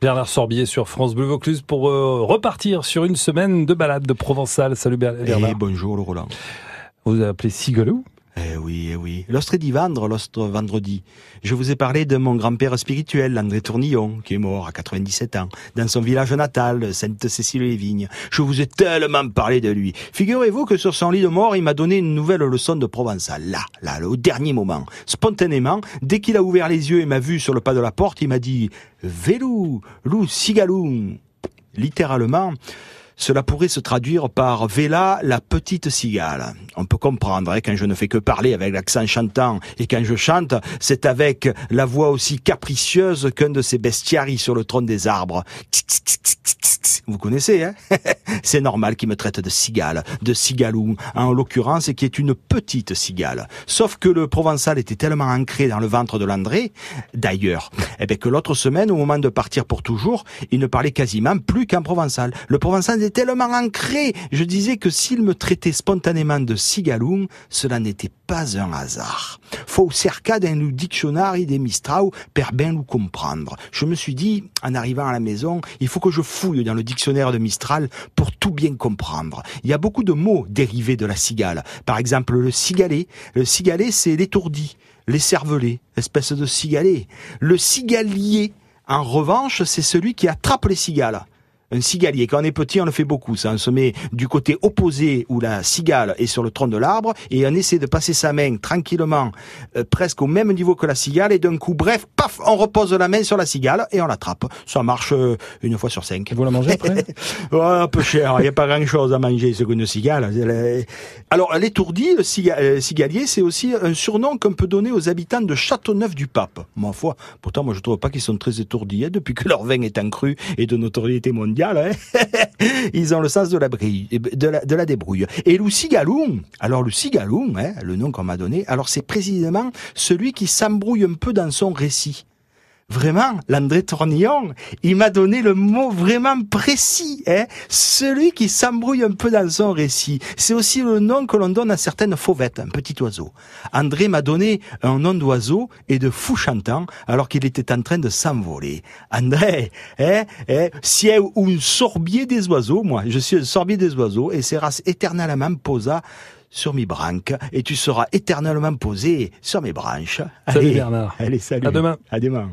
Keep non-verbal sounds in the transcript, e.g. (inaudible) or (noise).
Bernard Sorbier sur France Bleu Vaucluse pour euh, repartir sur une semaine de balade de Provençal. Salut Bernard. Et bonjour le Roland. Vous vous appelez Sigalou eh oui, eh oui. L'ostre vendre, l'ostre vendredi. Je vous ai parlé de mon grand-père spirituel, André Tournillon, qui est mort à 97 ans, dans son village natal, Sainte-Cécile-les-Vignes. Je vous ai tellement parlé de lui. Figurez-vous que sur son lit de mort, il m'a donné une nouvelle leçon de Provençal. Là, là, au dernier moment. Spontanément, dès qu'il a ouvert les yeux et m'a vu sur le pas de la porte, il m'a dit, Vélou, loup, cigalou. Littéralement, cela pourrait se traduire par Vela, la petite cigale. On peut comprendre hein, quand je ne fais que parler avec l'accent chantant et quand je chante, c'est avec la voix aussi capricieuse qu'un de ces bestiaries sur le trône des arbres. Vous connaissez, hein (laughs) C'est normal qu'il me traite de cigale, de cigalou, en l'occurrence, qui est une petite cigale. Sauf que le provençal était tellement ancré dans le ventre de l'André, d'ailleurs, eh ben, que l'autre semaine, au moment de partir pour toujours, il ne parlait quasiment plus qu'en provençal. Le provençal tellement ancré. Je disais que s'il me traitait spontanément de cigaloum, cela n'était pas un hasard. Faut cerca d'un dictionnaire des mistrau per bien nous comprendre. Je me suis dit, en arrivant à la maison, il faut que je fouille dans le dictionnaire de Mistral pour tout bien comprendre. Il y a beaucoup de mots dérivés de la cigale. Par exemple, le cigalet. Le cigalet, c'est l'étourdi, l'écervelé, espèce de cigalet. Le cigalier, en revanche, c'est celui qui attrape les cigales un cigalier. Quand on est petit, on le fait beaucoup. Ça, on se met du côté opposé où la cigale est sur le tronc de l'arbre et on essaie de passer sa main tranquillement, euh, presque au même niveau que la cigale et d'un coup, bref, paf, on repose la main sur la cigale et on l'attrape. Ça marche euh, une fois sur cinq. Vous la mangez après? (laughs) Un peu cher. Il n'y a pas grand chose à manger c'est une cigale. Alors, l'étourdi, le euh, cigalier, c'est aussi un surnom qu'on peut donner aux habitants de Châteauneuf-du-Pape. Ma foi, pourtant, moi, je trouve pas qu'ils sont très étourdis hein, depuis que leur vin est en cru et de notoriété mondiale. Hein. (laughs) Ils ont le sens de la, de la, débrouille. Et le cigalou, alors le cigalou, hein, le nom qu'on m'a donné, alors c'est précisément celui qui s'embrouille un peu dans son récit. Vraiment, l'André Tournillon, il m'a donné le mot vraiment précis, hein celui qui s'embrouille un peu dans son récit. C'est aussi le nom que l'on donne à certaines fauvettes, un petit oiseau. André m'a donné un nom d'oiseau et de fou chantant alors qu'il était en train de s'envoler. André, hein, hein, si ou un sorbier des oiseaux, moi, je suis un sorbier des oiseaux et races éternellement posa sur mes branques et tu seras éternellement posé sur mes branches. Salut Bernard. Allez, salut. À demain. À demain.